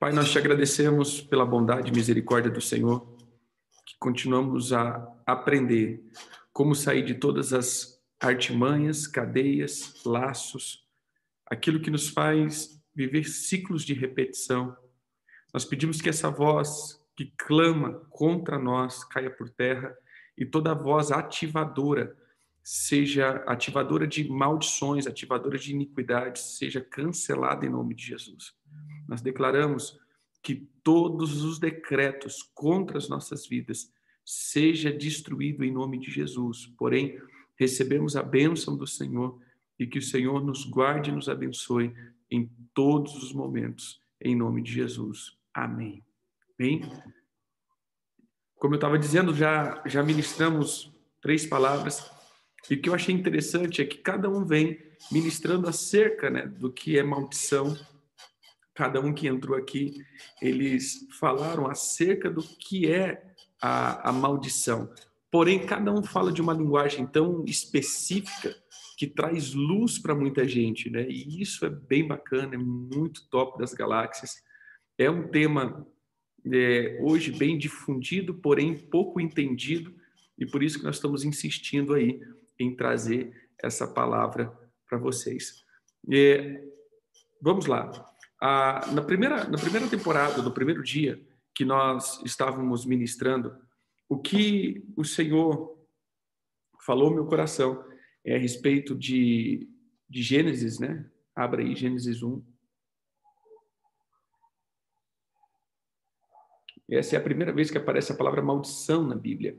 Pai, nós te agradecemos pela bondade e misericórdia do Senhor, que continuamos a aprender como sair de todas as artimanhas, cadeias, laços, aquilo que nos faz viver ciclos de repetição. Nós pedimos que essa voz que clama contra nós caia por terra e toda voz ativadora seja ativadora de maldições, ativadora de iniquidades, seja cancelada em nome de Jesus. Nós declaramos que todos os decretos contra as nossas vidas seja destruído em nome de Jesus. Porém, recebemos a bênção do Senhor e que o Senhor nos guarde e nos abençoe em todos os momentos, em nome de Jesus. Amém. Bem, como eu estava dizendo, já já ministramos três palavras e o que eu achei interessante é que cada um vem ministrando acerca né, do que é maldição cada um que entrou aqui, eles falaram acerca do que é a, a maldição. Porém, cada um fala de uma linguagem tão específica que traz luz para muita gente, né? E isso é bem bacana, é muito top das galáxias. É um tema é, hoje bem difundido, porém pouco entendido, e por isso que nós estamos insistindo aí em trazer essa palavra para vocês. É, vamos lá na, primeira, na primeira temporada, no primeiro dia que nós estávamos ministrando, o que o Senhor falou no meu coração é a respeito de, de Gênesis, né? Abra aí Gênesis 1. Essa é a primeira vez que aparece a palavra maldição na Bíblia.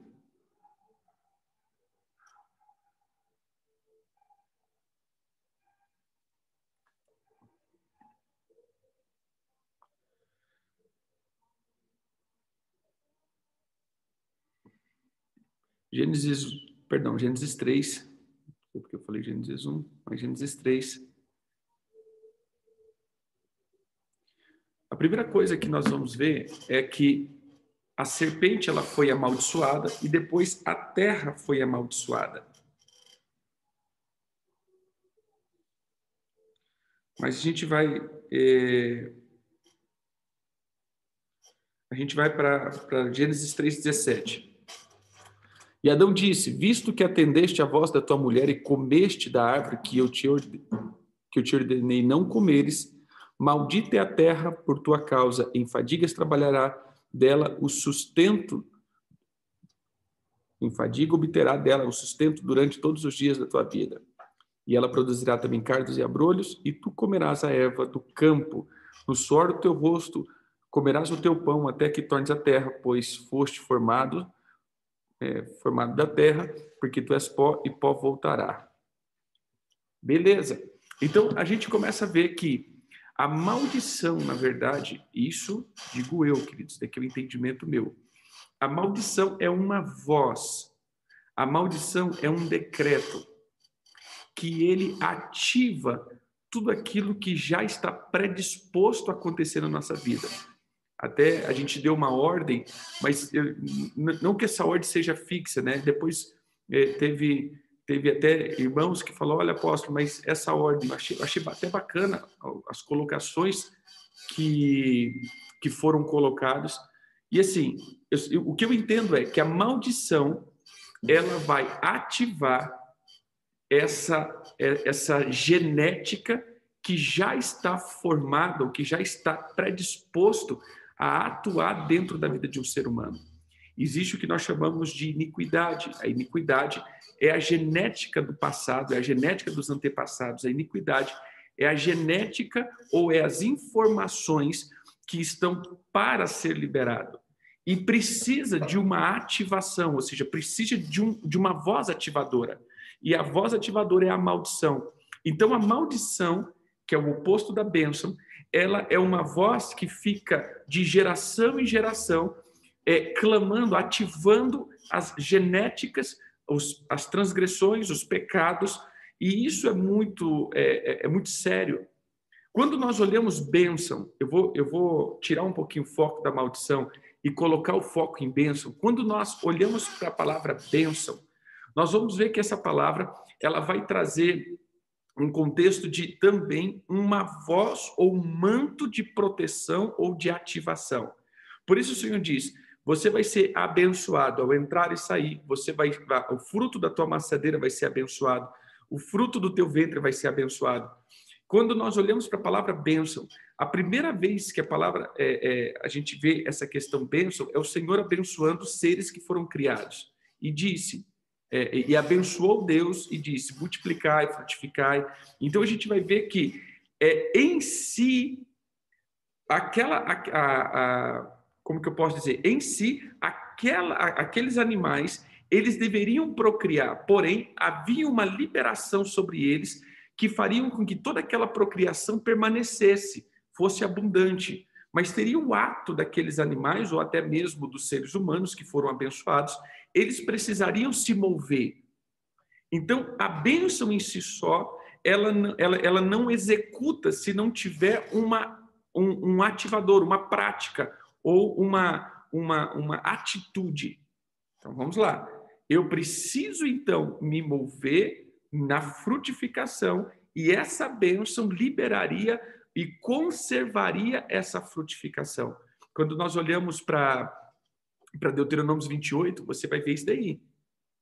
Gênesis, perdão, Gênesis 3, não sei porque eu falei Gênesis 1, mas Gênesis 3. A primeira coisa que nós vamos ver é que a serpente ela foi amaldiçoada e depois a terra foi amaldiçoada. Mas a gente vai é... a gente vai para Gênesis 3:17. E Adão disse: Visto que atendeste à voz da tua mulher e comeste da árvore que eu te, que eu te ordenei não comeres, maldita é a terra por tua causa, em fadigas trabalhará dela o sustento, em fadiga obterá dela o sustento durante todos os dias da tua vida. E ela produzirá também cardos e abrolhos, e tu comerás a erva do campo. No suor do teu rosto comerás o teu pão até que tornes a terra, pois foste formado é, formado da terra, porque tu és pó e pó voltará. Beleza. Então a gente começa a ver que a maldição, na verdade, isso digo eu, queridos, daqui é o entendimento meu. A maldição é uma voz. A maldição é um decreto que ele ativa tudo aquilo que já está predisposto a acontecer na nossa vida. Até a gente deu uma ordem, mas eu, não que essa ordem seja fixa, né? Depois é, teve teve até irmãos que falou, olha apóstolo, mas essa ordem, eu achei, achei até bacana as colocações que que foram colocadas. E assim, eu, o que eu entendo é que a maldição ela vai ativar essa é, essa genética que já está formada, ou que já está predisposto a atuar dentro da vida de um ser humano. Existe o que nós chamamos de iniquidade. A iniquidade é a genética do passado, é a genética dos antepassados. A iniquidade é a genética ou é as informações que estão para ser liberado. E precisa de uma ativação, ou seja, precisa de, um, de uma voz ativadora. E a voz ativadora é a maldição. Então, a maldição, que é o oposto da bênção, ela é uma voz que fica de geração em geração, é, clamando, ativando as genéticas, os, as transgressões, os pecados, e isso é muito, é, é, é muito sério. Quando nós olhamos bênção, eu vou, eu vou tirar um pouquinho o foco da maldição e colocar o foco em bênção. Quando nós olhamos para a palavra bênção, nós vamos ver que essa palavra ela vai trazer um contexto de também uma voz ou manto de proteção ou de ativação. Por isso o Senhor diz: você vai ser abençoado ao entrar e sair, você vai o fruto da tua maçadeira vai ser abençoado, o fruto do teu ventre vai ser abençoado. Quando nós olhamos para a palavra bênção, a primeira vez que a palavra é, é, a gente vê essa questão bênção é o Senhor abençoando os seres que foram criados e disse é, e abençoou Deus e disse multiplicai, frutificai. Então a gente vai ver que é, em si aquela a, a, a, como que eu posso dizer em si aquela aqueles animais eles deveriam procriar, porém havia uma liberação sobre eles que fariam com que toda aquela procriação permanecesse, fosse abundante. Mas teria o ato daqueles animais, ou até mesmo dos seres humanos que foram abençoados, eles precisariam se mover. Então, a bênção em si só, ela, ela, ela não executa se não tiver uma, um, um ativador, uma prática ou uma, uma, uma atitude. Então, vamos lá. Eu preciso, então, me mover na frutificação e essa bênção liberaria e conservaria essa frutificação. Quando nós olhamos para Deuteronômio 28, você vai ver isso daí.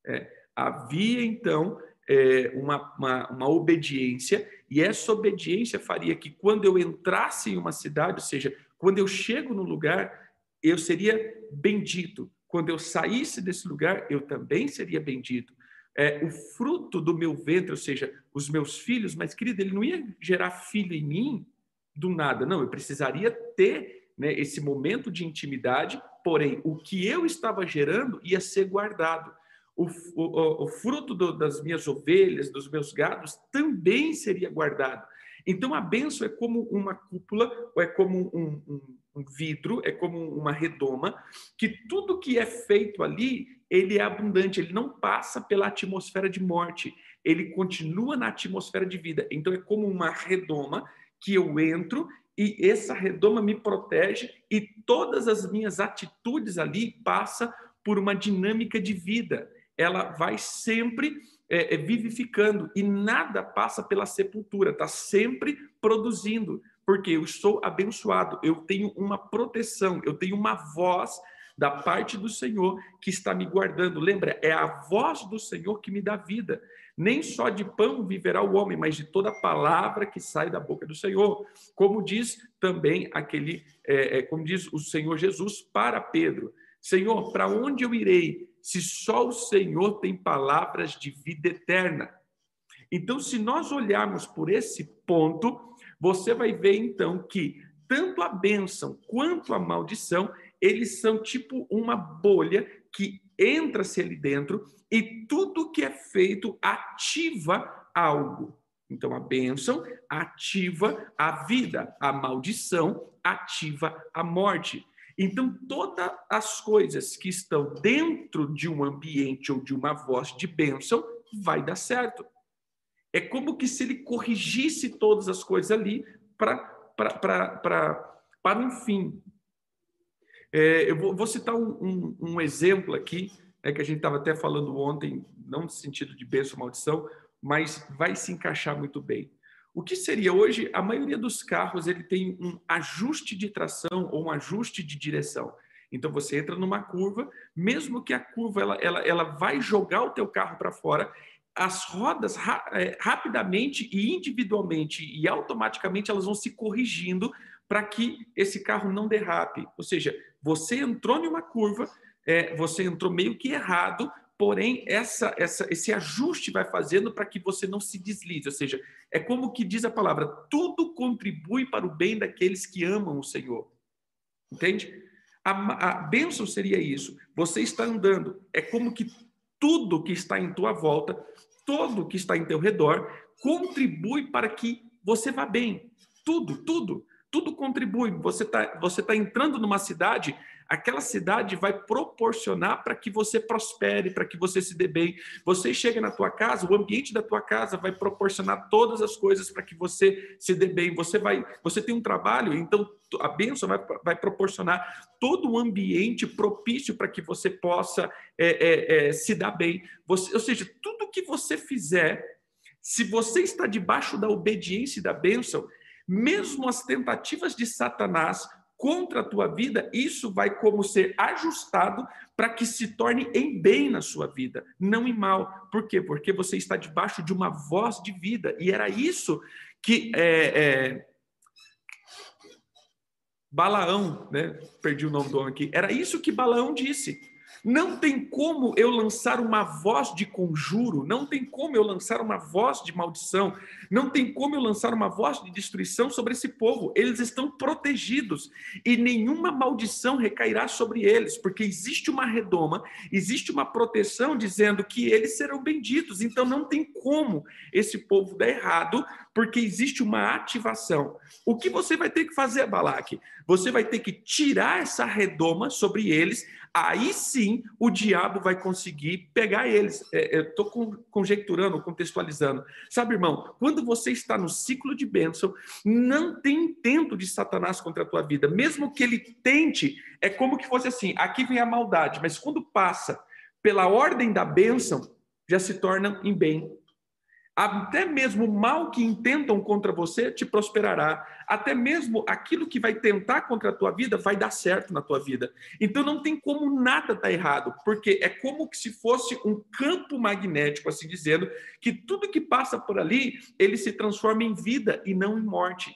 É, havia, então, é, uma, uma, uma obediência, e essa obediência faria que quando eu entrasse em uma cidade, ou seja, quando eu chego no lugar, eu seria bendito. Quando eu saísse desse lugar, eu também seria bendito é, o fruto do meu ventre, ou seja, os meus filhos, mas, querido, ele não ia gerar filho em mim do nada, não, eu precisaria ter né, esse momento de intimidade, porém, o que eu estava gerando ia ser guardado. O, o, o fruto do, das minhas ovelhas, dos meus gados, também seria guardado. Então, a benção é como uma cúpula, ou é como um, um, um vidro, é como uma redoma, que tudo que é feito ali ele é abundante, ele não passa pela atmosfera de morte, ele continua na atmosfera de vida. Então é como uma redoma que eu entro e essa redoma me protege e todas as minhas atitudes ali passa por uma dinâmica de vida. Ela vai sempre é, é, vivificando e nada passa pela sepultura, está sempre produzindo, porque eu estou abençoado, eu tenho uma proteção, eu tenho uma voz da parte do Senhor que está me guardando. Lembra, é a voz do Senhor que me dá vida. Nem só de pão viverá o homem, mas de toda palavra que sai da boca do Senhor. Como diz também aquele, é, é, como diz o Senhor Jesus para Pedro: Senhor, para onde eu irei se só o Senhor tem palavras de vida eterna? Então, se nós olharmos por esse ponto, você vai ver então que tanto a bênção quanto a maldição eles são tipo uma bolha que entra-se ali dentro e tudo que é feito ativa algo. Então, a bênção ativa a vida, a maldição ativa a morte. Então, todas as coisas que estão dentro de um ambiente ou de uma voz de bênção vai dar certo. É como que se ele corrigisse todas as coisas ali para para um fim. É, eu vou, vou citar um, um, um, exemplo aqui, é que a gente estava até falando ontem, não no sentido de bênção ou maldição, mas vai se encaixar muito bem. O que seria hoje, a maioria dos carros ele tem um ajuste de tração ou um ajuste de direção. Então você entra numa curva, mesmo que a curva ela, ela, ela vai jogar o teu carro para fora, as rodas ra é, rapidamente e individualmente e automaticamente elas vão se corrigindo para que esse carro não derrape. Ou seja, você entrou em uma curva, é, você entrou meio que errado, porém essa, essa, esse ajuste vai fazendo para que você não se deslize. Ou seja, é como que diz a palavra: tudo contribui para o bem daqueles que amam o Senhor. Entende? A, a bênção seria isso. Você está andando, é como que tudo que está em tua volta, todo que está em teu redor, contribui para que você vá bem. Tudo, tudo tudo contribui. Você está você tá entrando numa cidade, aquela cidade vai proporcionar para que você prospere, para que você se dê bem. Você chega na tua casa, o ambiente da tua casa vai proporcionar todas as coisas para que você se dê bem. Você vai, você tem um trabalho, então a bênção vai, vai proporcionar todo o ambiente propício para que você possa é, é, é, se dar bem. Você, ou seja, tudo que você fizer Se você está debaixo da obediência e da bênção, mesmo as tentativas de Satanás contra a tua vida, isso vai como ser ajustado para que se torne em bem na sua vida, não em mal. Por quê? Porque você está debaixo de uma voz de vida. E era isso que é, é... Balaão, né? Perdi o nome do homem aqui. Era isso que Balaão disse. Não tem como eu lançar uma voz de conjuro, não tem como eu lançar uma voz de maldição, não tem como eu lançar uma voz de destruição sobre esse povo. Eles estão protegidos e nenhuma maldição recairá sobre eles, porque existe uma redoma, existe uma proteção dizendo que eles serão benditos. Então não tem como esse povo dar errado, porque existe uma ativação. O que você vai ter que fazer, Balaque? Você vai ter que tirar essa redoma sobre eles aí sim o diabo vai conseguir pegar eles. É, eu estou conjecturando, contextualizando. Sabe, irmão, quando você está no ciclo de bênção, não tem intento de Satanás contra a tua vida. Mesmo que ele tente, é como que fosse assim: aqui vem a maldade, mas quando passa pela ordem da bênção, já se torna em bem. Até mesmo o mal que intentam contra você te prosperará. Até mesmo aquilo que vai tentar contra a tua vida vai dar certo na tua vida. Então não tem como nada dar errado, porque é como se fosse um campo magnético, assim dizendo, que tudo que passa por ali, ele se transforma em vida e não em morte.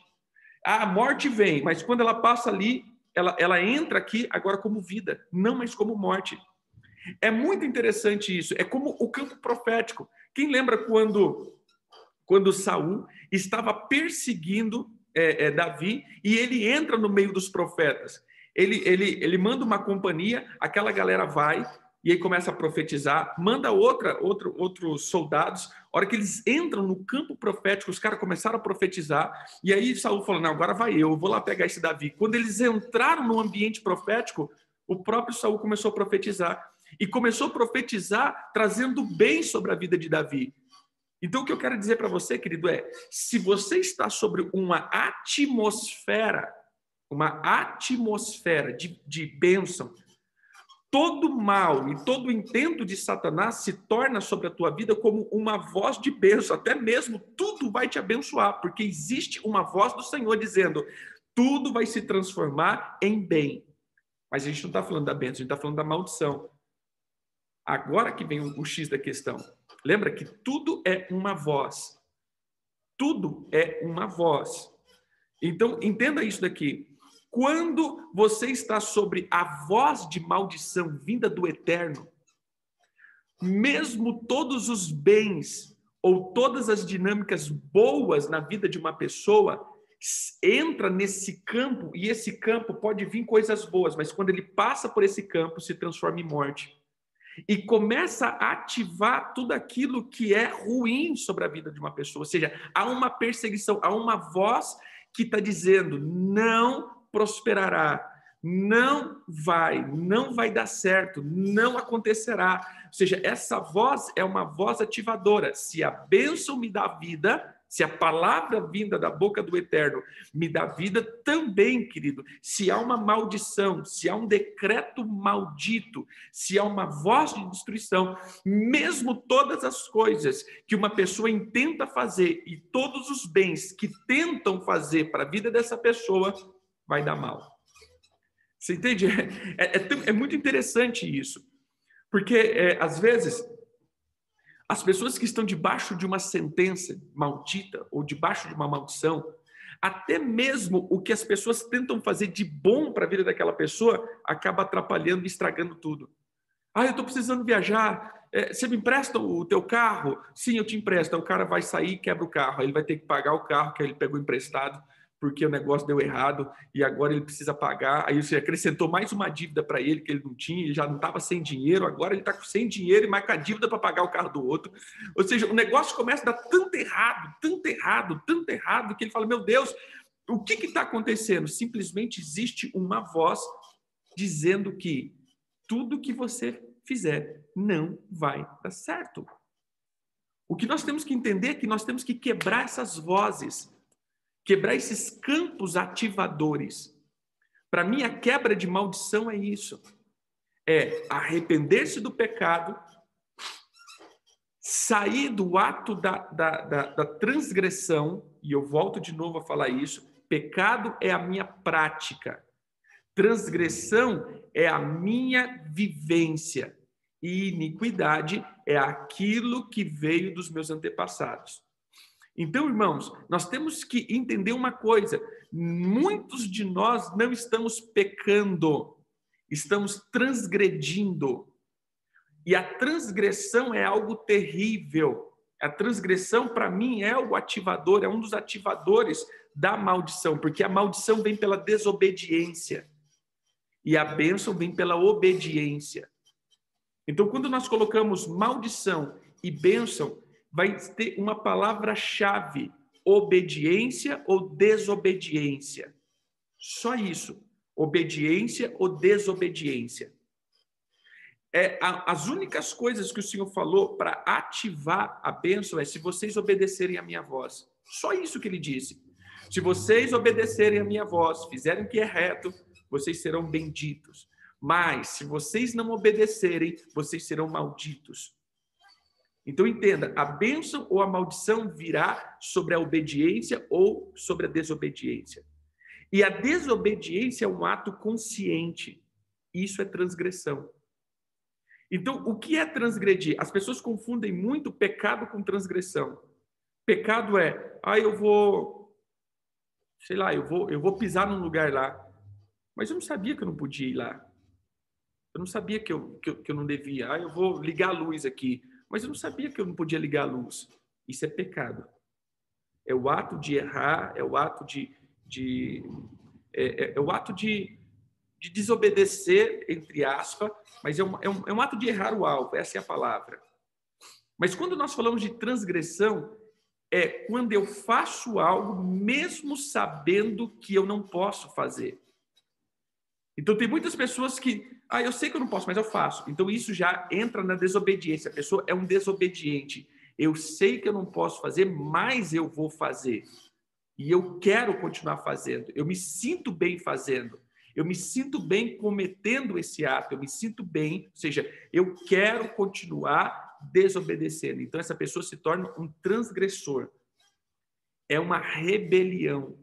A morte vem, mas quando ela passa ali, ela, ela entra aqui agora como vida, não mais como morte. É muito interessante isso. É como o campo profético. Quem lembra quando, quando Saul estava perseguindo é, é, Davi e ele entra no meio dos profetas? Ele, ele, ele manda uma companhia, aquela galera vai e aí começa a profetizar, manda outra, outro, outros soldados. A hora que eles entram no campo profético, os caras começaram a profetizar, e aí Saul falou: Não, agora vai eu, eu vou lá pegar esse Davi. Quando eles entraram no ambiente profético, o próprio Saul começou a profetizar e começou a profetizar trazendo bem sobre a vida de Davi. Então, o que eu quero dizer para você, querido, é: se você está sobre uma atmosfera, uma atmosfera de, de bênção, todo mal e todo intento de Satanás se torna sobre a tua vida como uma voz de bênção, até mesmo tudo vai te abençoar, porque existe uma voz do Senhor dizendo: tudo vai se transformar em bem. Mas a gente não está falando da bênção, a gente está falando da maldição. Agora que vem o, o X da questão. Lembra que tudo é uma voz. Tudo é uma voz. Então, entenda isso daqui. Quando você está sobre a voz de maldição vinda do eterno, mesmo todos os bens ou todas as dinâmicas boas na vida de uma pessoa, entra nesse campo e esse campo pode vir coisas boas, mas quando ele passa por esse campo, se transforma em morte e começa a ativar tudo aquilo que é ruim sobre a vida de uma pessoa. Ou seja, há uma perseguição, há uma voz que está dizendo: não prosperará, não vai, não vai dar certo, não acontecerá. Ou seja, essa voz é uma voz ativadora. Se a bênção me dá vida, se a palavra vinda da boca do Eterno me dá vida, também, querido, se há uma maldição, se há um decreto maldito, se há uma voz de destruição, mesmo todas as coisas que uma pessoa intenta fazer e todos os bens que tentam fazer para a vida dessa pessoa, vai dar mal. Você entende? É, é, é muito interessante isso. Porque, é, às vezes, as pessoas que estão debaixo de uma sentença maldita ou debaixo de uma maldição, até mesmo o que as pessoas tentam fazer de bom para a vida daquela pessoa acaba atrapalhando e estragando tudo. Ah, eu estou precisando viajar. É, você me empresta o teu carro? Sim, eu te empresto. Aí o cara vai sair e quebra o carro. Aí ele vai ter que pagar o carro que ele pegou emprestado porque o negócio deu errado e agora ele precisa pagar. Aí você acrescentou mais uma dívida para ele que ele não tinha, ele já não estava sem dinheiro, agora ele está sem dinheiro e mais com a dívida para pagar o carro do outro. Ou seja, o negócio começa a dar tanto errado, tanto errado, tanto errado, que ele fala: Meu Deus, o que está acontecendo? Simplesmente existe uma voz dizendo que tudo que você fizer não vai dar certo. O que nós temos que entender é que nós temos que quebrar essas vozes quebrar esses campos ativadores. Para mim, a quebra de maldição é isso: é arrepender-se do pecado, sair do ato da, da, da, da transgressão, e eu volto de novo a falar isso, pecado é a minha prática, transgressão é a minha vivência, e iniquidade é aquilo que veio dos meus antepassados. Então, irmãos, nós temos que entender uma coisa: muitos de nós não estamos pecando, estamos transgredindo. E a transgressão é algo terrível. A transgressão, para mim, é o ativador, é um dos ativadores da maldição, porque a maldição vem pela desobediência e a bênção vem pela obediência. Então, quando nós colocamos maldição e bênção, vai ter uma palavra-chave: obediência ou desobediência. Só isso. Obediência ou desobediência. É, a, as únicas coisas que o Senhor falou para ativar a bênção é se vocês obedecerem a minha voz. Só isso que ele disse. Se vocês obedecerem a minha voz, fizerem o que é reto, vocês serão benditos. Mas, se vocês não obedecerem, vocês serão malditos. Então, entenda: a bênção ou a maldição virá sobre a obediência ou sobre a desobediência. E a desobediência é um ato consciente. Isso é transgressão. Então, o que é transgredir? As pessoas confundem muito pecado com transgressão. Pecado é, ah, eu vou, sei lá, eu vou, eu vou pisar num lugar lá, mas eu não sabia que eu não podia ir lá. Eu não sabia que eu, que eu, que eu não devia. Ah, eu vou ligar a luz aqui. Mas eu não sabia que eu não podia ligar a luz. Isso é pecado. É o ato de errar, é o ato de. de é, é, é o ato de, de desobedecer, entre aspas, mas é um, é, um, é um ato de errar o alvo, essa é a palavra. Mas quando nós falamos de transgressão, é quando eu faço algo mesmo sabendo que eu não posso fazer. Então tem muitas pessoas que, ah, eu sei que eu não posso, mas eu faço. Então isso já entra na desobediência. A pessoa é um desobediente. Eu sei que eu não posso fazer, mas eu vou fazer. E eu quero continuar fazendo. Eu me sinto bem fazendo. Eu me sinto bem cometendo esse ato. Eu me sinto bem, ou seja, eu quero continuar desobedecendo. Então essa pessoa se torna um transgressor. É uma rebelião.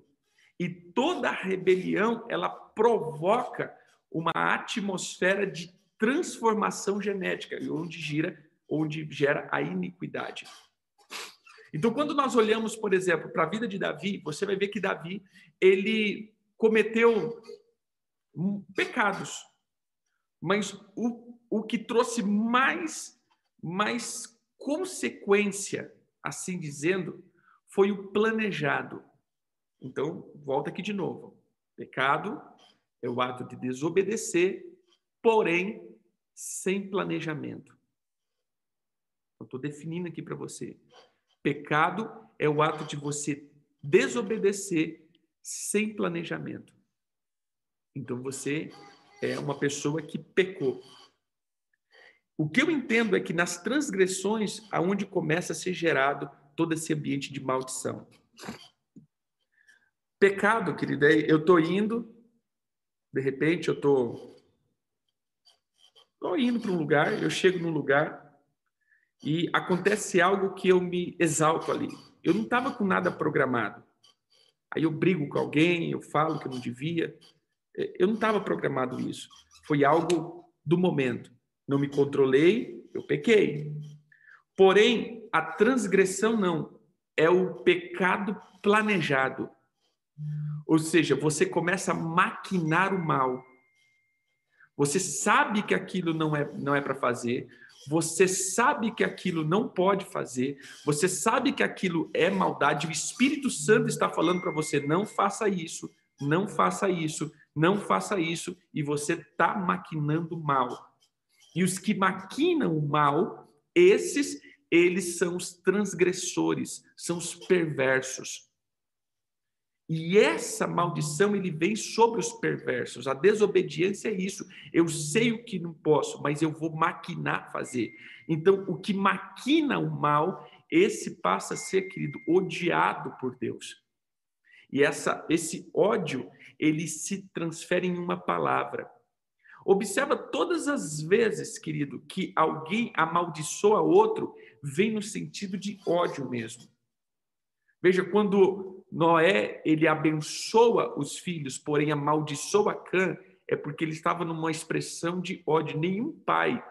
E toda rebelião, ela provoca uma atmosfera de transformação genética, onde gira, onde gera a iniquidade. Então, quando nós olhamos, por exemplo, para a vida de Davi, você vai ver que Davi ele cometeu pecados, mas o, o que trouxe mais mais consequência, assim dizendo, foi o planejado. Então, volta aqui de novo. Pecado é o ato de desobedecer, porém sem planejamento. Eu estou definindo aqui para você. Pecado é o ato de você desobedecer sem planejamento. Então você é uma pessoa que pecou. O que eu entendo é que nas transgressões aonde começa a ser gerado todo esse ambiente de maldição. Pecado, querida, é eu estou indo, de repente eu tô, tô indo para um lugar, eu chego num lugar e acontece algo que eu me exalto ali. Eu não estava com nada programado. Aí eu brigo com alguém, eu falo que eu não devia. É, eu não estava programado isso. Foi algo do momento. Não me controlei, eu pequei. Porém, a transgressão não. É o pecado planejado. Ou seja, você começa a maquinar o mal. Você sabe que aquilo não é, não é para fazer, você sabe que aquilo não pode fazer, você sabe que aquilo é maldade, o Espírito Santo está falando para você: não faça isso, não faça isso, não faça isso, e você está maquinando mal. E os que maquinam o mal, esses, eles são os transgressores, são os perversos. E essa maldição ele vem sobre os perversos. A desobediência é isso. Eu sei o que não posso, mas eu vou maquinar fazer. Então, o que maquina o mal, esse passa a ser, querido, odiado por Deus. E essa, esse ódio, ele se transfere em uma palavra. Observa todas as vezes, querido, que alguém amaldiçoa outro, vem no sentido de ódio mesmo. Veja, quando Noé ele abençoa os filhos, porém amaldiçoa Cã, é porque ele estava numa expressão de ódio. Nenhum pai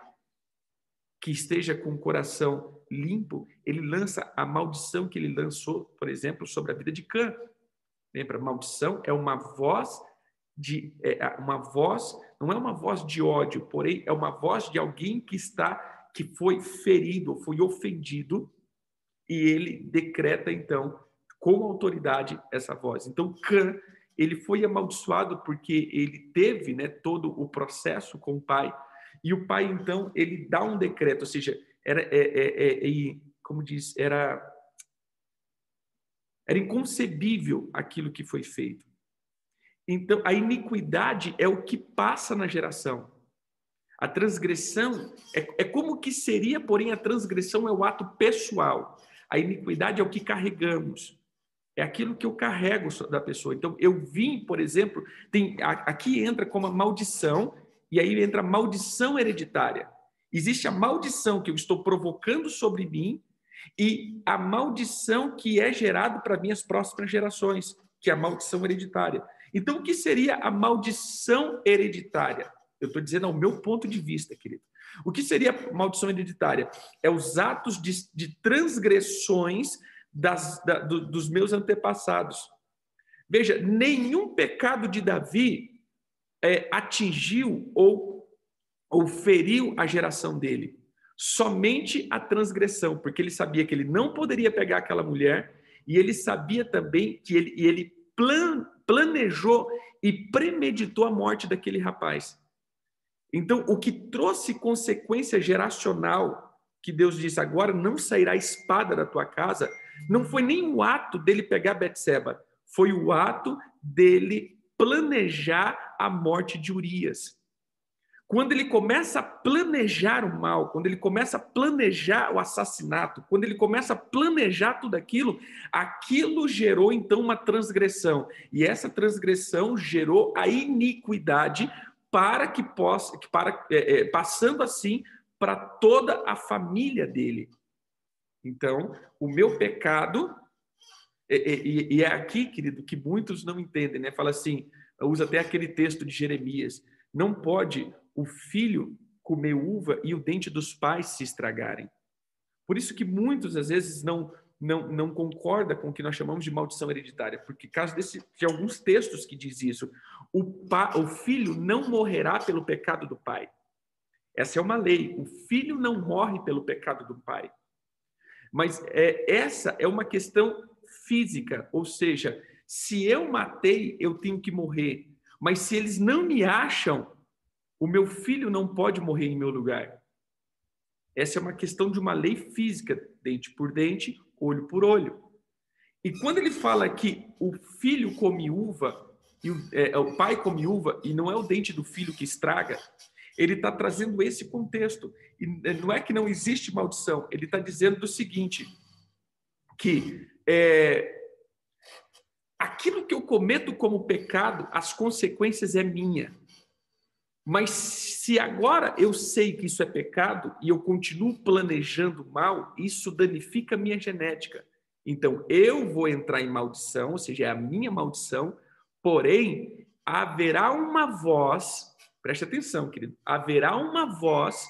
que esteja com o coração limpo, ele lança a maldição que ele lançou, por exemplo, sobre a vida de Cã. Lembra, maldição é uma voz de é, uma voz, não é uma voz de ódio, porém é uma voz de alguém que está que foi ferido, foi ofendido, e ele decreta então com autoridade essa voz. Então Cã, ele foi amaldiçoado porque ele teve, né, todo o processo com o pai, e o pai então ele dá um decreto, ou seja, era é, é, é, é como diz, era era inconcebível aquilo que foi feito. Então, a iniquidade é o que passa na geração. A transgressão é, é como que seria, porém, a transgressão é o ato pessoal. A iniquidade é o que carregamos. É aquilo que eu carrego da pessoa. Então, eu vim, por exemplo, tem, aqui entra como a maldição, e aí entra a maldição hereditária. Existe a maldição que eu estou provocando sobre mim e a maldição que é gerada para minhas próximas gerações, que é a maldição hereditária. Então, o que seria a maldição hereditária? Eu estou dizendo ao meu ponto de vista, querido. O que seria maldição hereditária? É os atos de, de transgressões das, da, do, dos meus antepassados. Veja, nenhum pecado de Davi é, atingiu ou, ou feriu a geração dele. Somente a transgressão, porque ele sabia que ele não poderia pegar aquela mulher e ele sabia também que ele, ele plan, planejou e premeditou a morte daquele rapaz. Então, o que trouxe consequência geracional, que Deus disse, agora não sairá espada da tua casa, não foi nem o ato dele pegar Betseba, foi o ato dele planejar a morte de Urias. Quando ele começa a planejar o mal, quando ele começa a planejar o assassinato, quando ele começa a planejar tudo aquilo, aquilo gerou então uma transgressão. E essa transgressão gerou a iniquidade para que possa, para, é, é, passando assim para toda a família dele. Então, o meu pecado, e, e é aqui, querido, que muitos não entendem, né? Fala assim, usa até aquele texto de Jeremias, não pode o filho comer uva e o dente dos pais se estragarem. Por isso que muitos às vezes não não, não concorda com o que nós chamamos de maldição hereditária, porque caso desse, de alguns textos que diz isso, o, pa, o filho não morrerá pelo pecado do pai. Essa é uma lei. O filho não morre pelo pecado do pai. Mas é, essa é uma questão física, ou seja, se eu matei, eu tenho que morrer. Mas se eles não me acham, o meu filho não pode morrer em meu lugar. Essa é uma questão de uma lei física, dente por dente, olho por olho. E quando ele fala que o filho come uva, e o, é, o pai come uva, e não é o dente do filho que estraga, ele está trazendo esse contexto. E não é que não existe maldição, ele está dizendo o seguinte: que é, aquilo que eu cometo como pecado, as consequências é minha. Mas se agora eu sei que isso é pecado e eu continuo planejando mal, isso danifica a minha genética. Então eu vou entrar em maldição, ou seja, é a minha maldição, porém haverá uma voz, preste atenção, querido, haverá uma voz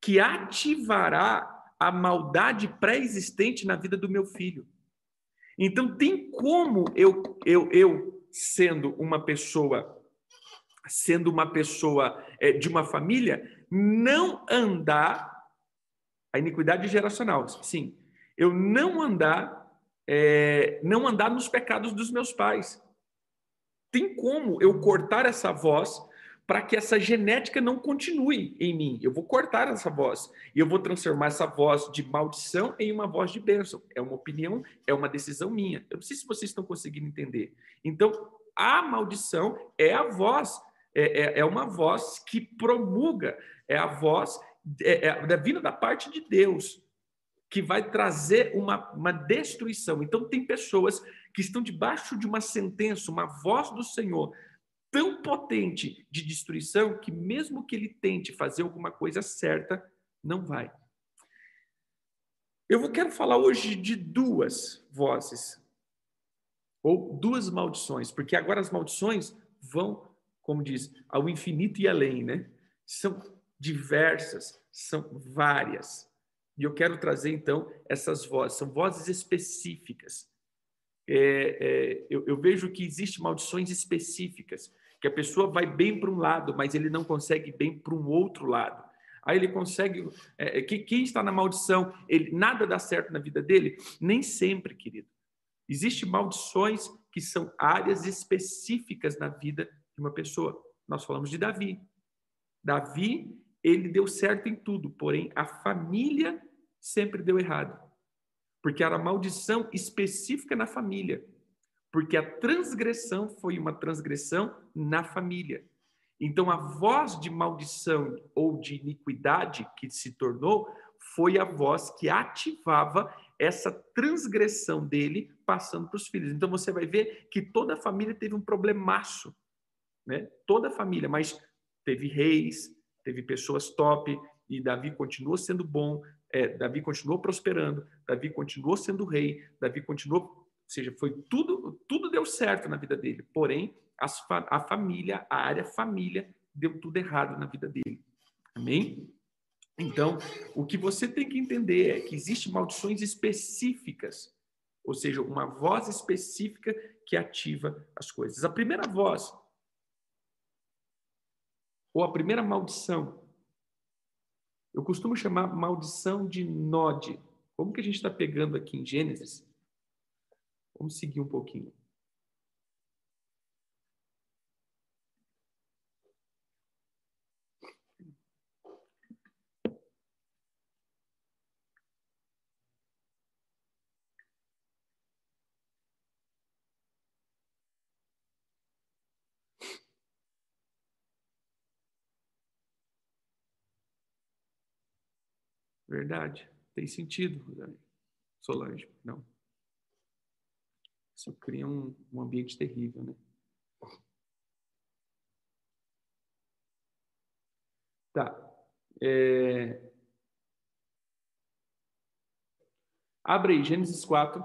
que ativará a maldade pré-existente na vida do meu filho. Então tem como eu eu eu sendo uma pessoa sendo uma pessoa é, de uma família, não andar a iniquidade geracional. Sim, eu não andar é, não andar nos pecados dos meus pais. Tem como eu cortar essa voz para que essa genética não continue em mim. Eu vou cortar essa voz e eu vou transformar essa voz de maldição em uma voz de bênção. É uma opinião, é uma decisão minha. Eu não sei se vocês estão conseguindo entender. Então, a maldição é a voz é, é, é uma voz que promulga, é a voz é, é, é vindo da parte de Deus, que vai trazer uma, uma destruição. Então, tem pessoas que estão debaixo de uma sentença, uma voz do Senhor, tão potente de destruição que, mesmo que ele tente fazer alguma coisa certa, não vai. Eu quero falar hoje de duas vozes, ou duas maldições, porque agora as maldições vão, como diz, ao infinito e além, né? São diversas, são várias. E eu quero trazer, então, essas vozes, são vozes específicas. É, é, eu, eu vejo que existem maldições específicas, que a pessoa vai bem para um lado, mas ele não consegue bem para um outro lado. Aí ele consegue. É, é que, quem está na maldição, ele nada dá certo na vida dele? Nem sempre, querido. Existem maldições que são áreas específicas na vida de uma pessoa. Nós falamos de Davi. Davi, ele deu certo em tudo, porém a família sempre deu errado. Porque era maldição específica na família porque a transgressão foi uma transgressão na família. Então, a voz de maldição ou de iniquidade que se tornou foi a voz que ativava essa transgressão dele passando para os filhos. Então, você vai ver que toda a família teve um problemaço, né? Toda a família, mas teve reis, teve pessoas top, e Davi continuou sendo bom, é, Davi continuou prosperando, Davi continuou sendo rei, Davi continuou ou seja, foi tudo, tudo deu certo na vida dele. Porém, as, a família, a área família, deu tudo errado na vida dele. Amém? Então, o que você tem que entender é que existem maldições específicas, ou seja, uma voz específica que ativa as coisas. A primeira voz, ou a primeira maldição, eu costumo chamar maldição de Nod. Como que a gente está pegando aqui em Gênesis? Vamos seguir um pouquinho. Verdade. Tem sentido, Solange. Não. Isso cria um, um ambiente terrível, né? Tá. É... Abre aí, Gênesis 4.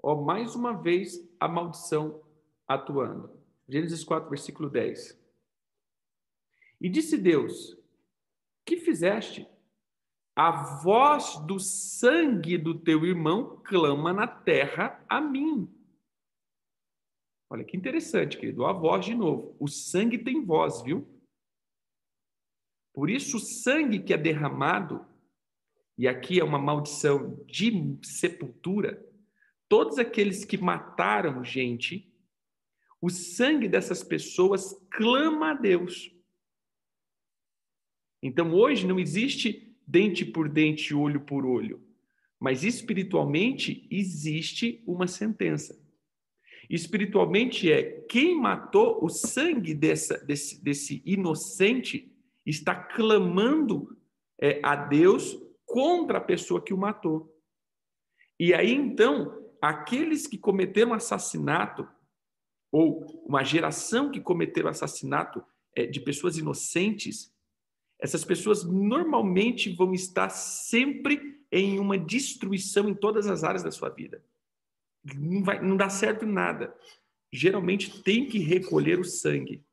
Ó, mais uma vez a maldição atuando. Gênesis 4, versículo 10. E disse Deus: que fizeste? A voz do sangue do teu irmão clama na terra a mim. Olha que interessante, querido. A voz de novo. O sangue tem voz, viu? Por isso, o sangue que é derramado, e aqui é uma maldição de sepultura, todos aqueles que mataram gente, o sangue dessas pessoas clama a Deus. Então hoje não existe dente por dente, olho por olho, mas espiritualmente existe uma sentença. Espiritualmente é quem matou o sangue dessa, desse, desse inocente está clamando é, a Deus contra a pessoa que o matou. E aí então, aqueles que cometeram assassinato, ou uma geração que cometeram assassinato é, de pessoas inocentes, essas pessoas normalmente vão estar sempre em uma destruição em todas as áreas da sua vida. Não, vai, não dá certo nada. Geralmente tem que recolher o sangue.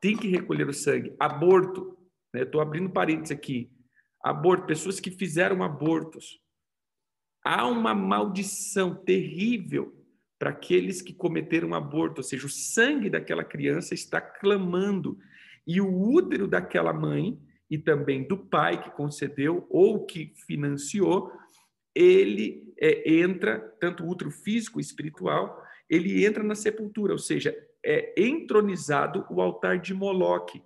Tem que recolher o sangue. Aborto. Né? Estou abrindo parênteses aqui. Aborto, pessoas que fizeram abortos. Há uma maldição terrível para aqueles que cometeram aborto, ou seja, o sangue daquela criança está clamando e o útero daquela mãe e também do pai que concedeu ou que financiou, ele é, entra, tanto o útero físico e espiritual, ele entra na sepultura, ou seja, é entronizado o altar de Moloque.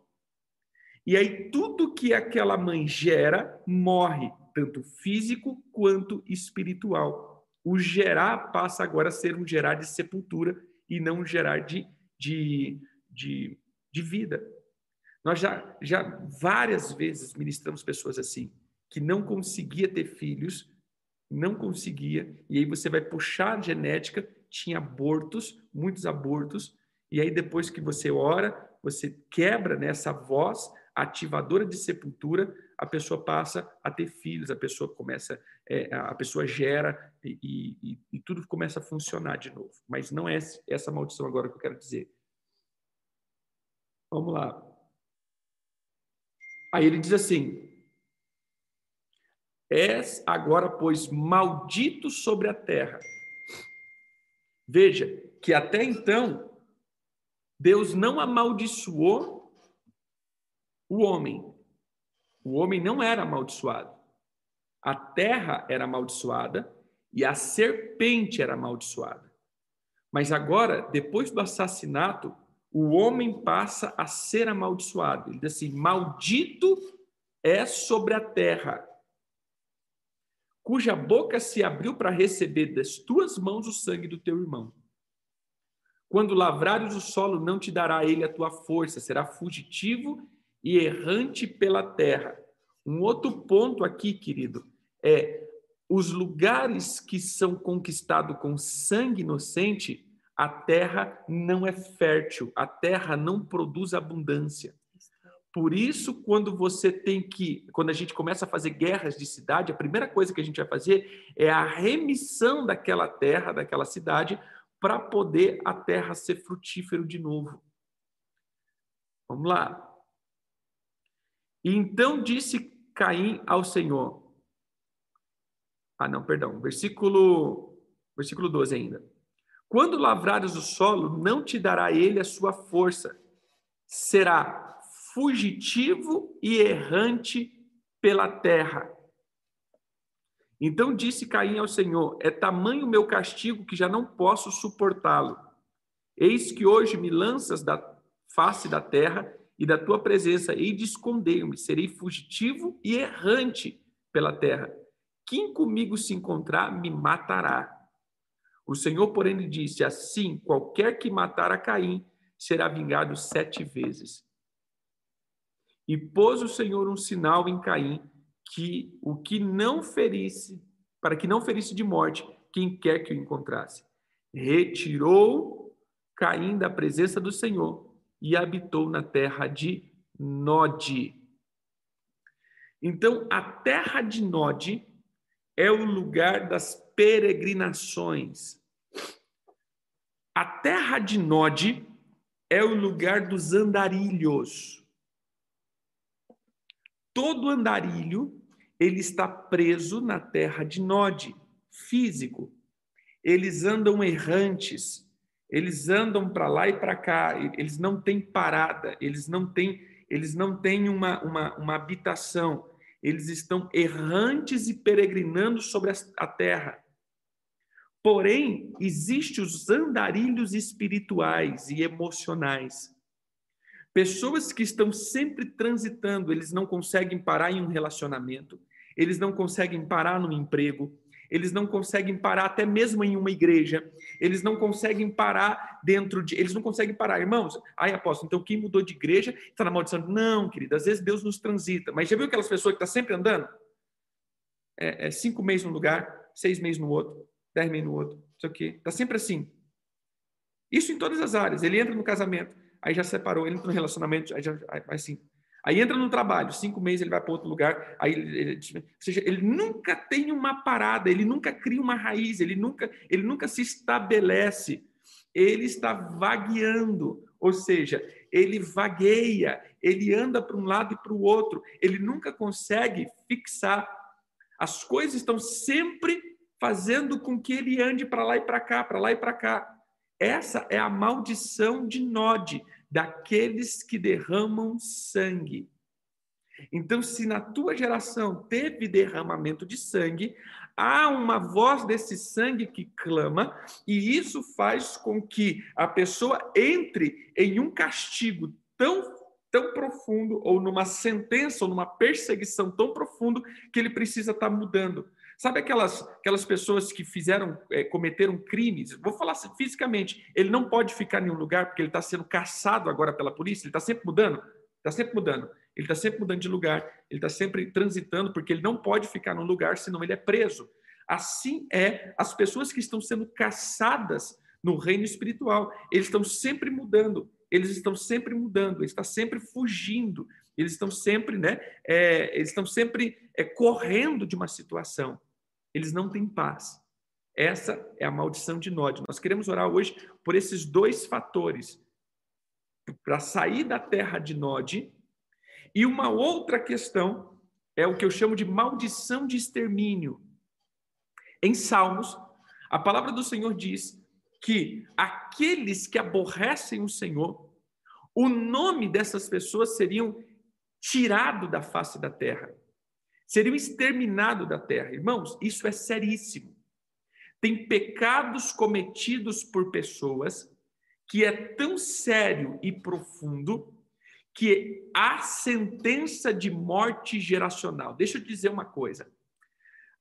E aí tudo que aquela mãe gera morre, tanto físico quanto espiritual. O gerar passa agora a ser um gerar de sepultura e não um gerar de, de, de, de vida. Nós já, já várias vezes ministramos pessoas assim, que não conseguia ter filhos, não conseguia, e aí você vai puxar a genética, tinha abortos, muitos abortos, e aí depois que você ora, você quebra nessa né, voz ativadora de sepultura, a pessoa passa a ter filhos, a pessoa começa, é, a pessoa gera e, e, e, tudo começa a funcionar de novo. Mas não é essa maldição agora que eu quero dizer. Vamos lá. Aí ele diz assim: És agora, pois, maldito sobre a terra. Veja que até então Deus não amaldiçoou o homem. O homem não era amaldiçoado. A terra era amaldiçoada e a serpente era amaldiçoada. Mas agora, depois do assassinato, o homem passa a ser amaldiçoado. Ele diz assim: Maldito é sobre a terra, cuja boca se abriu para receber das tuas mãos o sangue do teu irmão. Quando lavrares o solo, não te dará ele a tua força, será fugitivo e errante pela terra. Um outro ponto aqui, querido, é os lugares que são conquistados com sangue inocente, a terra não é fértil, a terra não produz abundância. Por isso, quando você tem que, quando a gente começa a fazer guerras de cidade, a primeira coisa que a gente vai fazer é a remissão daquela terra, daquela cidade, para poder a terra ser frutífero de novo. Vamos lá. Então disse Caim ao Senhor. Ah, não, perdão. Versículo versículo 12 ainda. Quando lavrares o solo, não te dará ele a sua força. Será fugitivo e errante pela terra. Então disse Caim ao Senhor: É tamanho o meu castigo que já não posso suportá-lo. Eis que hoje me lanças da face da terra e da tua presença, e de esconder-me, serei fugitivo e errante pela terra. Quem comigo se encontrar, me matará. O Senhor, porém, lhe disse: Assim, qualquer que matar a Caim será vingado sete vezes. E pôs o Senhor um sinal em Caim que o que não ferisse, para que não ferisse de morte quem quer que o encontrasse. Retirou Caim da presença do Senhor e habitou na terra de Nod. Então, a terra de Nod é o lugar das peregrinações. A terra de Nod é o lugar dos andarilhos. Todo andarilho ele está preso na terra de Nod, físico. Eles andam errantes, eles andam para lá e para cá, eles não têm parada, eles não têm, eles não têm uma, uma, uma habitação, eles estão errantes e peregrinando sobre a terra. Porém, existem os andarilhos espirituais e emocionais. Pessoas que estão sempre transitando, eles não conseguem parar em um relacionamento, eles não conseguem parar no emprego, eles não conseguem parar até mesmo em uma igreja, eles não conseguem parar dentro de. Eles não conseguem parar, irmãos. Ai, apóstolo, então quem mudou de igreja está na maldição. Não, querida, às vezes Deus nos transita, mas já viu aquelas pessoas que estão tá sempre andando? É, é, cinco meses num lugar, seis meses no outro, dez meses no outro, não sei o quê. Está sempre assim. Isso em todas as áreas. Ele entra no casamento, aí já separou, ele entra no relacionamento, aí já vai assim. Aí entra no trabalho, cinco meses ele vai para outro lugar, aí ele, ele, ou seja, ele nunca tem uma parada, ele nunca cria uma raiz, ele nunca, ele nunca se estabelece, ele está vagueando, ou seja, ele vagueia, ele anda para um lado e para o outro, ele nunca consegue fixar. As coisas estão sempre fazendo com que ele ande para lá e para cá, para lá e para cá. Essa é a maldição de Nod daqueles que derramam sangue. Então, se na tua geração teve derramamento de sangue, há uma voz desse sangue que clama, e isso faz com que a pessoa entre em um castigo tão tão profundo ou numa sentença ou numa perseguição tão profundo que ele precisa estar tá mudando. Sabe aquelas, aquelas pessoas que fizeram, é, cometeram crimes? Vou falar assim, fisicamente, ele não pode ficar em um lugar porque ele está sendo caçado agora pela polícia, ele está sempre mudando, está sempre mudando. ele está sempre mudando de lugar, ele está sempre transitando, porque ele não pode ficar num lugar, senão ele é preso. Assim é as pessoas que estão sendo caçadas no reino espiritual. Eles estão sempre mudando, eles estão sempre mudando, eles estão sempre fugindo, eles estão sempre, né? É, eles estão sempre é, correndo de uma situação. Eles não têm paz. Essa é a maldição de Nod. Nós queremos orar hoje por esses dois fatores para sair da terra de Nod. E uma outra questão é o que eu chamo de maldição de extermínio. Em Salmos, a palavra do Senhor diz que aqueles que aborrecem o Senhor, o nome dessas pessoas seriam tirado da face da terra, seriam exterminado da terra. Irmãos, isso é seríssimo. Tem pecados cometidos por pessoas que é tão sério e profundo que há sentença de morte geracional. Deixa eu dizer uma coisa.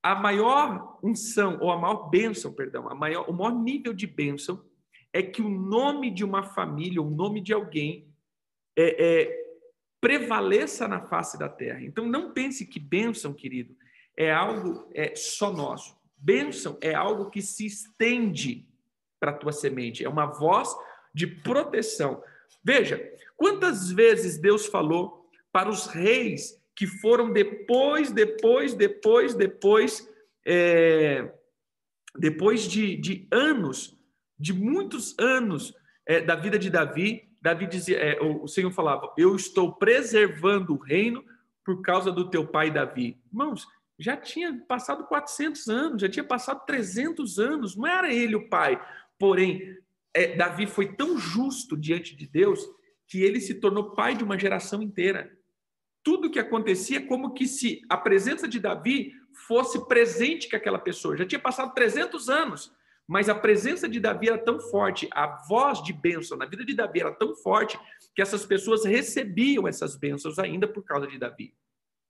A maior unção, ou a maior bênção, perdão, a maior, o maior nível de bênção é que o nome de uma família, o nome de alguém, é, é, prevaleça na face da terra. Então, não pense que bênção, querido, é algo é, só nosso. Bênção é algo que se estende para a tua semente, é uma voz de proteção. Veja, quantas vezes Deus falou para os reis que foram depois, depois, depois, depois, é, depois de, de anos, de muitos anos é, da vida de Davi, Davi dizia, é, o Senhor falava: Eu estou preservando o reino por causa do teu pai Davi. Irmãos, já tinha passado 400 anos, já tinha passado 300 anos, não era ele o pai. Porém, é, Davi foi tão justo diante de Deus que ele se tornou pai de uma geração inteira. Tudo que acontecia como que se a presença de Davi fosse presente com aquela pessoa. Já tinha passado 300 anos, mas a presença de Davi era tão forte, a voz de bênção na vida de Davi era tão forte que essas pessoas recebiam essas bênçãos ainda por causa de Davi.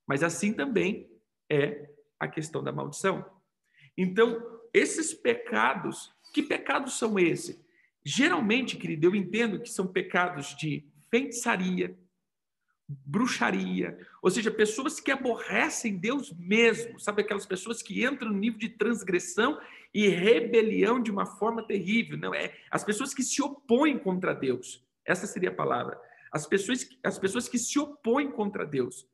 Mas assim também é a questão da maldição. Então, esses pecados, que pecados são esses? Geralmente, querido, eu entendo que são pecados de feitiçaria, bruxaria, ou seja, pessoas que aborrecem Deus mesmo, sabe aquelas pessoas que entram no nível de transgressão e rebelião de uma forma terrível, não é? As pessoas que se opõem contra Deus. Essa seria a palavra. As pessoas, as pessoas que se opõem contra Deus.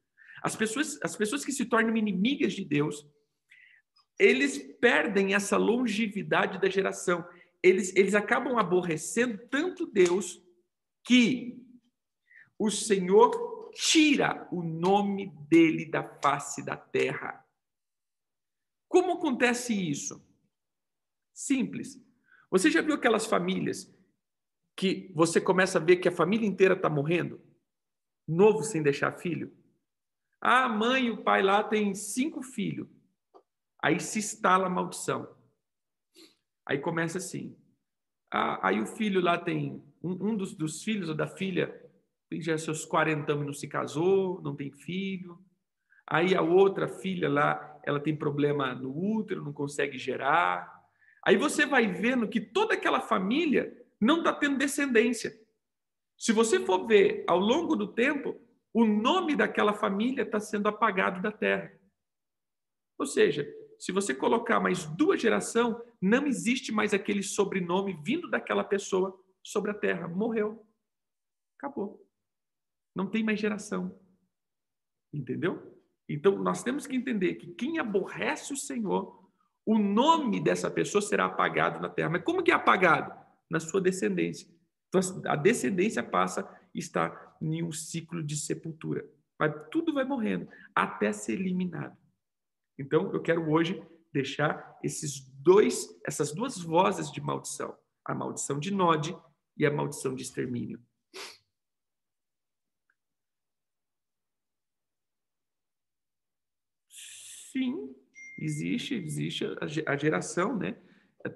As pessoas, as pessoas que se tornam inimigas de Deus, eles perdem essa longevidade da geração eles, eles acabam aborrecendo tanto Deus que o Senhor tira o nome dele da face da terra. Como acontece isso? Simples. Você já viu aquelas famílias que você começa a ver que a família inteira está morrendo? Novo sem deixar filho? A mãe e o pai lá têm cinco filhos. Aí se instala a maldição. Aí começa assim. Ah, aí o filho lá tem, um, um dos, dos, filhos ou da filha, tem já seus 40 anos não se casou, não tem filho. Aí a outra filha lá, ela tem problema no útero, não consegue gerar. Aí você vai vendo que toda aquela família não está tendo descendência. Se você for ver ao longo do tempo, o nome daquela família está sendo apagado da terra. Ou seja, se você colocar mais duas gerações, não existe mais aquele sobrenome vindo daquela pessoa sobre a terra. Morreu. Acabou. Não tem mais geração. Entendeu? Então, nós temos que entender que quem aborrece o Senhor, o nome dessa pessoa será apagado na terra. Mas como que é apagado? Na sua descendência. Então, a descendência passa a estar em um ciclo de sepultura. Mas tudo vai morrendo até ser eliminado. Então, eu quero hoje deixar esses dois, essas duas vozes de maldição, a maldição de Nod e a maldição de extermínio. Sim, existe, existe a geração, né?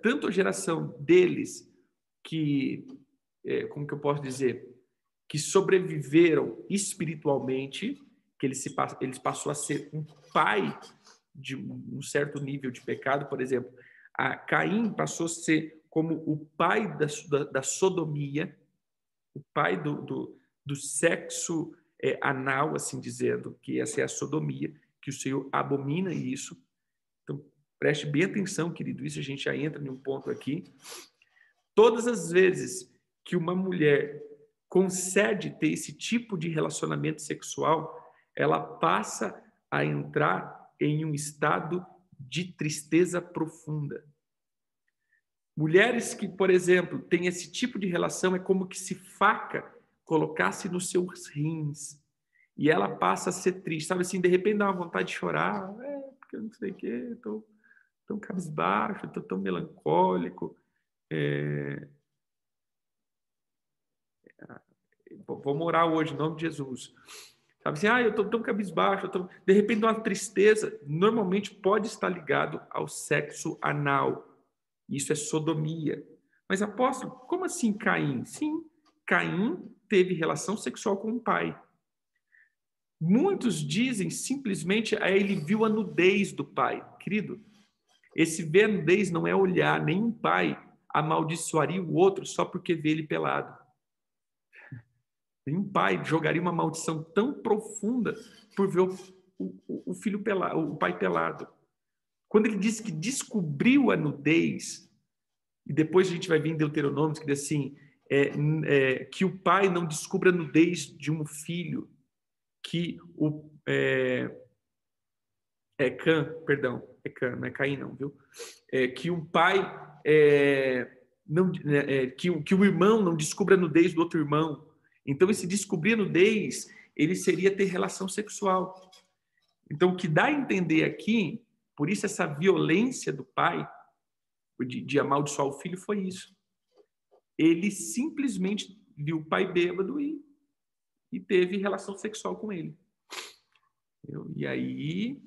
Tanto a geração deles que, é, como que eu posso dizer, que sobreviveram espiritualmente, que eles, se, eles passou a ser um pai de um certo nível de pecado, por exemplo, a Caim passou a ser como o pai da, da, da sodomia, o pai do, do, do sexo é, anal, assim dizendo, que essa é a sodomia, que o Senhor abomina isso. Então, preste bem atenção, querido, isso a gente já entra em um ponto aqui. Todas as vezes que uma mulher concede ter esse tipo de relacionamento sexual, ela passa a entrar em um estado de tristeza profunda. Mulheres que, por exemplo, têm esse tipo de relação é como que se faca colocasse nos seus rins e ela passa a ser triste, sabe assim, de repente dá uma vontade de chorar, é, porque eu não sei o quê, estou tão cabisbaixo, estou tão melancólico, é... vou morar hoje, em nome de Jesus. Sabe assim, ah, eu estou tão cabisbaixo, tô... de repente uma tristeza, normalmente pode estar ligado ao sexo anal. Isso é sodomia. Mas apóstolo, como assim Caim? Sim, Caim teve relação sexual com o pai. Muitos dizem simplesmente a ele viu a nudez do pai. Querido, esse ver a nudez não é olhar, nenhum pai amaldiçoaria o outro só porque vê ele pelado. Nenhum pai jogaria uma maldição tão profunda por ver o, o, o filho pelado, o pai pelado. Quando ele diz que descobriu a nudez, e depois a gente vai ver em Deuteronômio que diz assim, é, é, que o pai não descubra a nudez de um filho, que o é, é Cã, perdão, é Cã, não é Caim não, viu? É, que o pai é, não, é, é, que, que o irmão não descubra a nudez do outro irmão, então, esse descobrir a nudez, ele seria ter relação sexual. Então, o que dá a entender aqui, por isso essa violência do pai, de, de amaldiçoar o filho, foi isso. Ele simplesmente viu o pai bêbado e, e teve relação sexual com ele. E aí,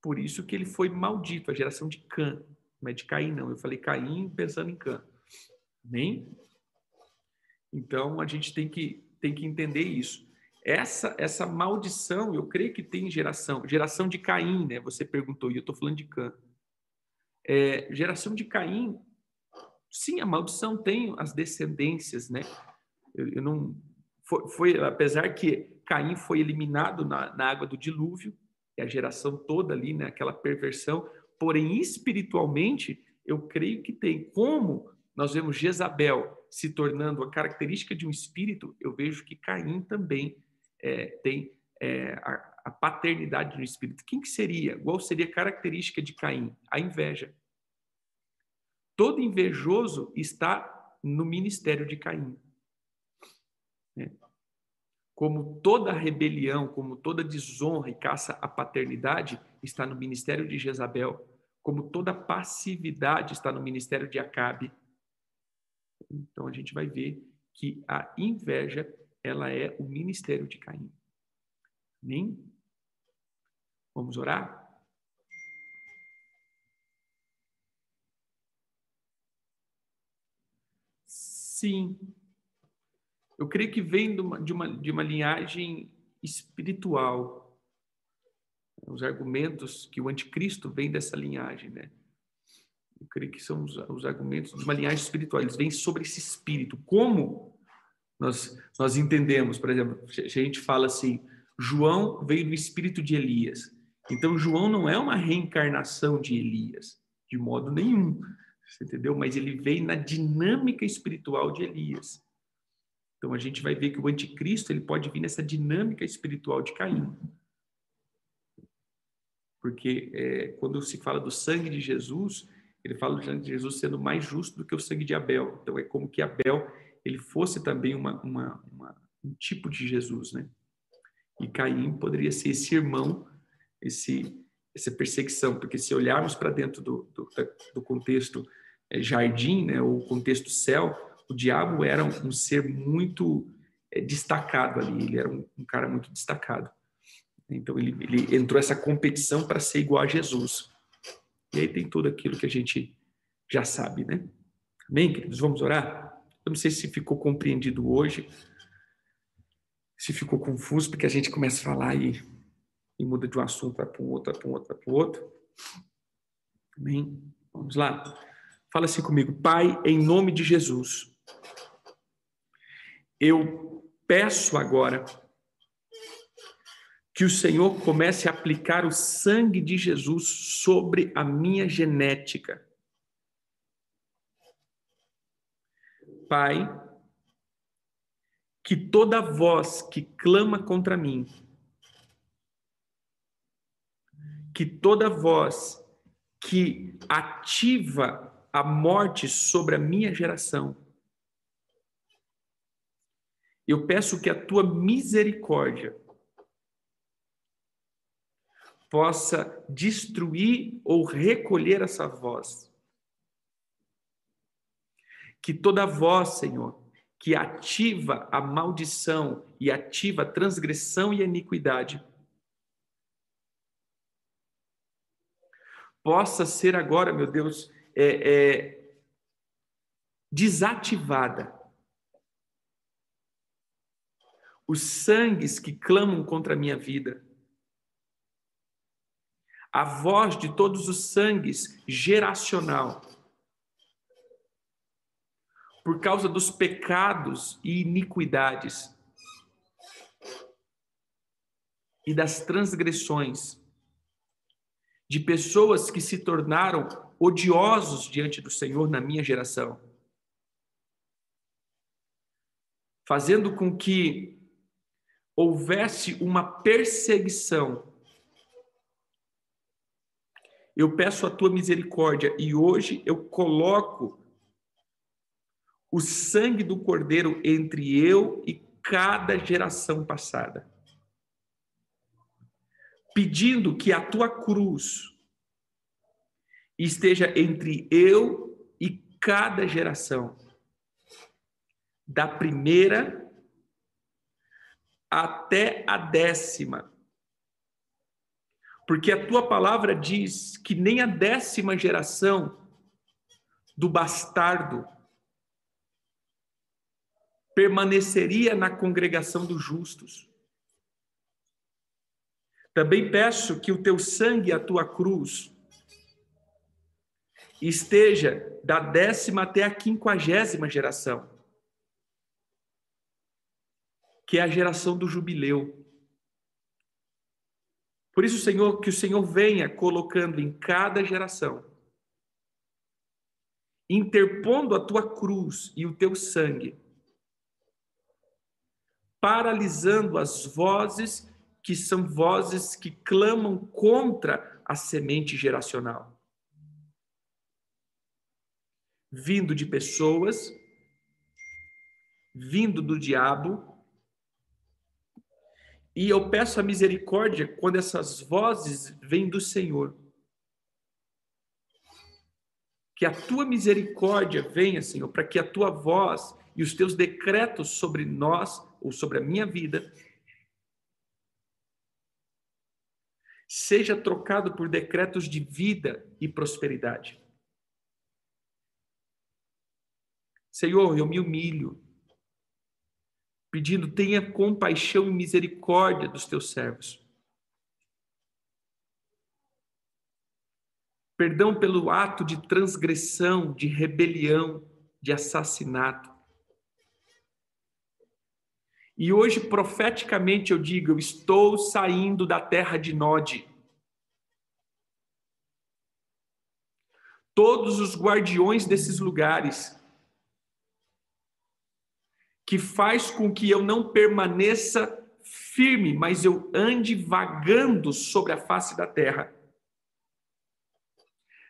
por isso que ele foi maldito, a geração de Cã, não é de Caim, não. Eu falei Caim pensando em Cã. Amém? Então, a gente tem que, tem que entender isso. Essa, essa maldição, eu creio que tem geração. Geração de Caim, né? Você perguntou, e eu estou falando de Cã. É, geração de Caim, sim, a maldição tem as descendências, né? Eu, eu não foi, foi, apesar que Caim foi eliminado na, na água do dilúvio, e a geração toda ali, né? Aquela perversão, porém espiritualmente, eu creio que tem. Como nós vemos Jezabel se tornando a característica de um espírito, eu vejo que Caim também é, tem é, a, a, paternidade no espírito. Quem que seria? Qual seria a característica de Caim? A inveja. Todo invejoso está no ministério de Caim. Como toda rebelião, como toda desonra e caça à paternidade está no ministério de Jezabel, como toda passividade está no ministério de Acabe, então a gente vai ver que a inveja ela é o ministério de Caim. Amém? Vamos orar? Sim. Eu creio que vem de uma, de uma, de uma linhagem espiritual. Os argumentos que o anticristo vem dessa linhagem, né? eu creio que são os, os argumentos de uma linhagem espiritual, eles vêm sobre esse espírito. Como nós, nós entendemos, por exemplo, se a gente fala assim, João veio do espírito de Elias. Então, João não é uma reencarnação de Elias, de modo nenhum, entendeu? Mas ele veio na dinâmica espiritual de Elias. Então, a gente vai ver que o anticristo ele pode vir nessa dinâmica espiritual de Caim. Porque é, quando se fala do sangue de Jesus, ele fala de Jesus sendo mais justo do que o sangue de Abel. Então é como que Abel ele fosse também uma, uma, uma, um tipo de Jesus, né? E Caim poderia ser esse irmão, esse essa perseguição, porque se olharmos para dentro do, do, do contexto é, jardim, né, ou contexto céu, o diabo era um, ser muito é, destacado ali, ele era um, um, cara muito destacado. Então ele, ele entrou essa competição para ser igual a Jesus. E aí tem tudo aquilo que a gente já sabe, né? Amém, queridos? Vamos orar? Eu não sei se ficou compreendido hoje, se ficou confuso, porque a gente começa a falar e, e muda de um assunto para um outro, para um outro, para o outro. Amém? Vamos lá? Fala assim comigo. Pai, em nome de Jesus, eu peço agora que o Senhor comece a aplicar o sangue de Jesus sobre a minha genética. Pai, que toda voz que clama contra mim, que toda voz que ativa a morte sobre a minha geração, eu peço que a tua misericórdia possa destruir ou recolher essa voz. Que toda voz, Senhor, que ativa a maldição e ativa a transgressão e a iniquidade, possa ser agora, meu Deus, é, é, desativada. Os sangues que clamam contra a minha vida, a voz de todos os sangues geracional. Por causa dos pecados e iniquidades. E das transgressões. De pessoas que se tornaram odiosos diante do Senhor na minha geração, fazendo com que houvesse uma perseguição eu peço a tua misericórdia e hoje eu coloco o sangue do Cordeiro entre eu e cada geração passada. Pedindo que a tua cruz esteja entre eu e cada geração, da primeira até a décima porque a tua palavra diz que nem a décima geração do bastardo permaneceria na congregação dos justos. Também peço que o teu sangue e a tua cruz esteja da décima até a quinquagésima geração, que é a geração do jubileu. Por isso, Senhor, que o Senhor venha colocando em cada geração, interpondo a tua cruz e o teu sangue, paralisando as vozes que são vozes que clamam contra a semente geracional. Vindo de pessoas, vindo do diabo, e eu peço a misericórdia quando essas vozes vêm do Senhor. Que a tua misericórdia venha, Senhor, para que a tua voz e os teus decretos sobre nós ou sobre a minha vida seja trocado por decretos de vida e prosperidade. Senhor, eu me humilho pedindo: tenha compaixão e misericórdia dos teus servos. Perdão pelo ato de transgressão, de rebelião, de assassinato. E hoje, profeticamente, eu digo: eu estou saindo da terra de Nod. Todos os guardiões desses lugares que faz com que eu não permaneça firme, mas eu ande vagando sobre a face da terra.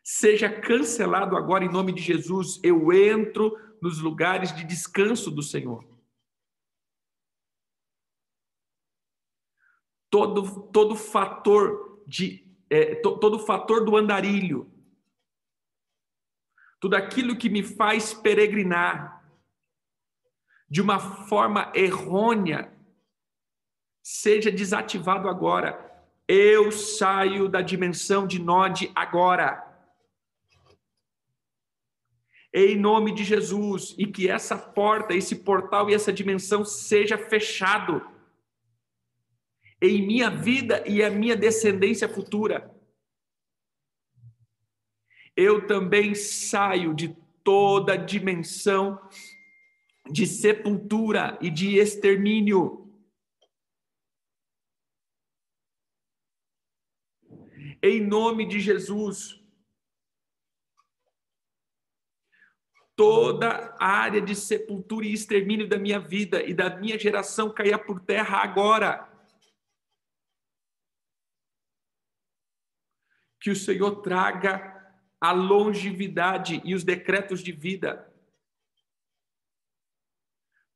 Seja cancelado agora em nome de Jesus. Eu entro nos lugares de descanso do Senhor. Todo, todo fator de é, to, todo fator do andarilho, tudo aquilo que me faz peregrinar, de uma forma errônea, seja desativado agora. Eu saio da dimensão de Nod agora. Em nome de Jesus, e que essa porta, esse portal e essa dimensão seja fechado em minha vida e a minha descendência futura. Eu também saio de toda dimensão de sepultura e de extermínio. em nome de Jesus. Toda área de sepultura e extermínio da minha vida e da minha geração caia por terra agora. Que o Senhor traga a longevidade e os decretos de vida.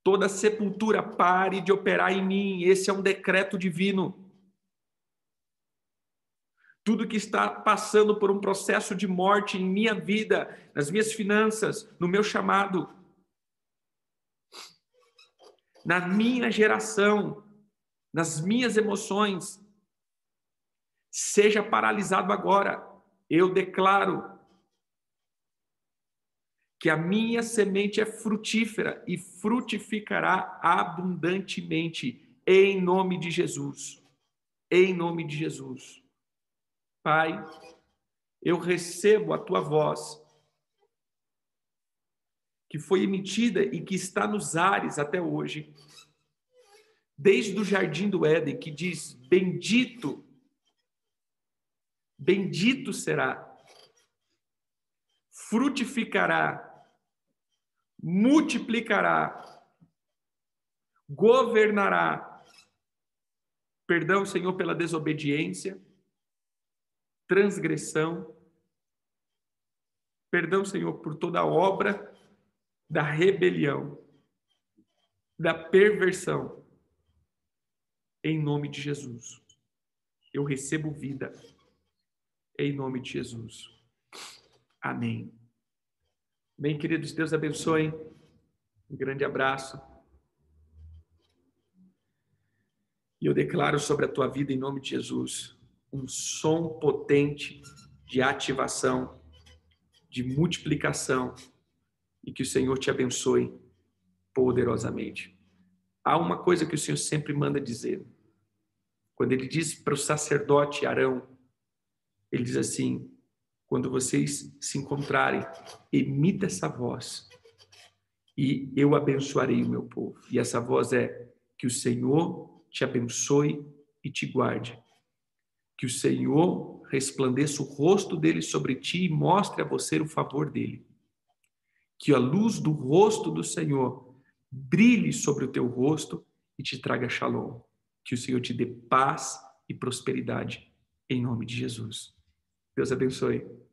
Toda sepultura pare de operar em mim, esse é um decreto divino tudo que está passando por um processo de morte em minha vida, nas minhas finanças, no meu chamado, na minha geração, nas minhas emoções, seja paralisado agora. Eu declaro que a minha semente é frutífera e frutificará abundantemente, em nome de Jesus. Em nome de Jesus. Pai, eu recebo a tua voz, que foi emitida e que está nos ares até hoje, desde o jardim do Éden, que diz: Bendito, bendito será, frutificará, multiplicará, governará. Perdão, Senhor, pela desobediência transgressão. Perdão, Senhor, por toda a obra da rebelião, da perversão. Em nome de Jesus. Eu recebo vida. Em nome de Jesus. Amém. Bem, queridos, Deus abençoe. Um grande abraço. E eu declaro sobre a tua vida em nome de Jesus um som potente de ativação, de multiplicação e que o Senhor te abençoe poderosamente. Há uma coisa que o Senhor sempre manda dizer. Quando ele diz para o sacerdote Arão, ele diz assim: quando vocês se encontrarem, emita essa voz e eu abençoarei o meu povo. E essa voz é que o Senhor te abençoe e te guarde que o Senhor resplandeça o rosto dele sobre ti e mostre a você o favor dele. Que a luz do rosto do Senhor brilhe sobre o teu rosto e te traga shalom. Que o Senhor te dê paz e prosperidade em nome de Jesus. Deus abençoe.